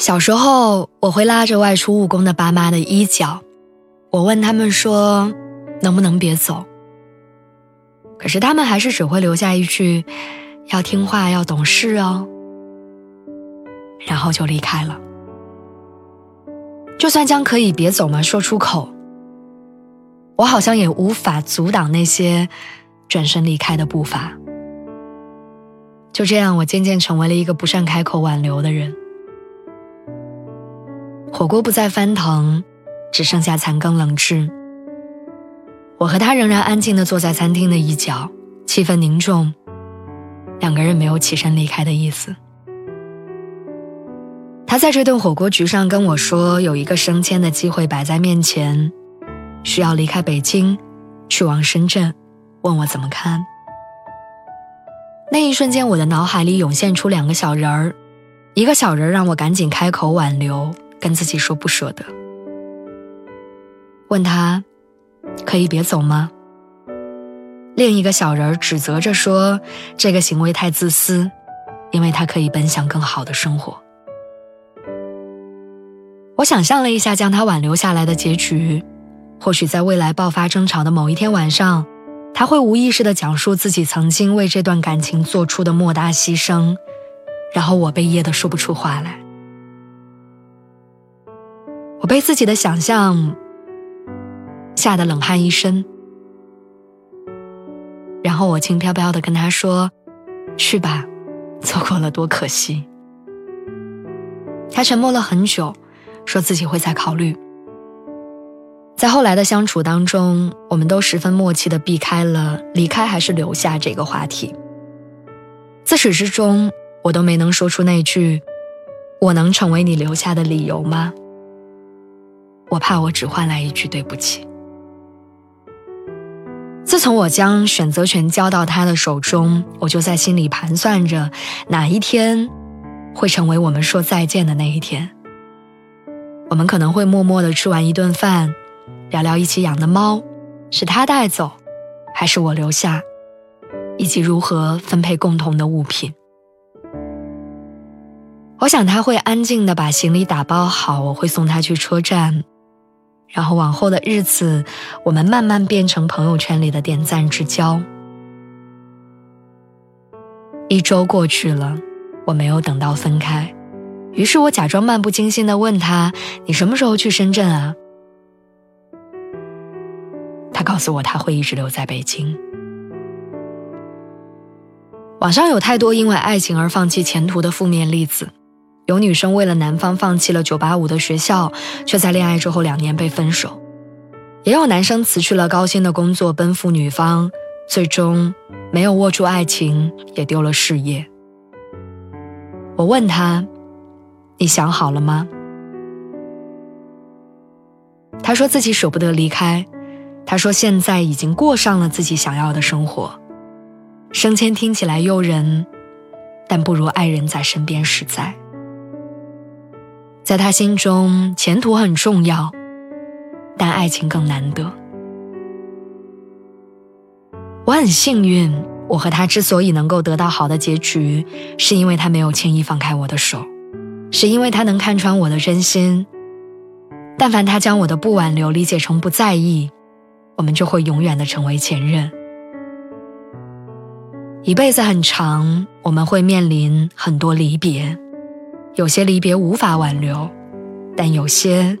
小时候，我会拉着外出务工的爸妈的衣角，我问他们说：“能不能别走？”可是他们还是只会留下一句：“要听话，要懂事哦。”然后就离开了。就算将“可以别走吗”说出口，我好像也无法阻挡那些转身离开的步伐。就这样，我渐渐成为了一个不善开口挽留的人。火锅不再翻腾，只剩下残羹冷炙。我和他仍然安静地坐在餐厅的一角，气氛凝重，两个人没有起身离开的意思。他在这顿火锅局上跟我说，有一个升迁的机会摆在面前，需要离开北京，去往深圳，问我怎么看。那一瞬间，我的脑海里涌现出两个小人儿，一个小人让我赶紧开口挽留。跟自己说不舍得，问他可以别走吗？另一个小人指责着说这个行为太自私，因为他可以奔向更好的生活。我想象了一下将他挽留下来的结局，或许在未来爆发争吵的某一天晚上，他会无意识地讲述自己曾经为这段感情做出的莫大牺牲，然后我被噎得说不出话来。我被自己的想象吓得冷汗一身，然后我轻飘飘的跟他说：“去吧，错过了多可惜。”他沉默了很久，说自己会再考虑。在后来的相处当中，我们都十分默契的避开了离开还是留下这个话题。自始至终，我都没能说出那句：“我能成为你留下的理由吗？”我怕我只换来一句对不起。自从我将选择权交到他的手中，我就在心里盘算着哪一天会成为我们说再见的那一天。我们可能会默默的吃完一顿饭，聊聊一起养的猫，是他带走，还是我留下，以及如何分配共同的物品。我想他会安静的把行李打包好，我会送他去车站。然后往后的日子，我们慢慢变成朋友圈里的点赞之交。一周过去了，我没有等到分开，于是我假装漫不经心的问他：“你什么时候去深圳啊？”他告诉我他会一直留在北京。网上有太多因为爱情而放弃前途的负面例子。有女生为了男方放弃了985的学校，却在恋爱之后两年被分手；也有男生辞去了高薪的工作奔赴女方，最终没有握住爱情，也丢了事业。我问他：“你想好了吗？”他说自己舍不得离开，他说现在已经过上了自己想要的生活。升迁听起来诱人，但不如爱人在身边实在。在他心中，前途很重要，但爱情更难得。我很幸运，我和他之所以能够得到好的结局，是因为他没有轻易放开我的手，是因为他能看穿我的真心。但凡他将我的不挽留理解成不在意，我们就会永远的成为前任。一辈子很长，我们会面临很多离别。有些离别无法挽留，但有些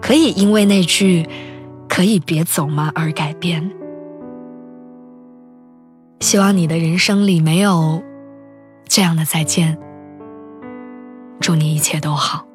可以因为那句“可以别走吗”而改变。希望你的人生里没有这样的再见。祝你一切都好，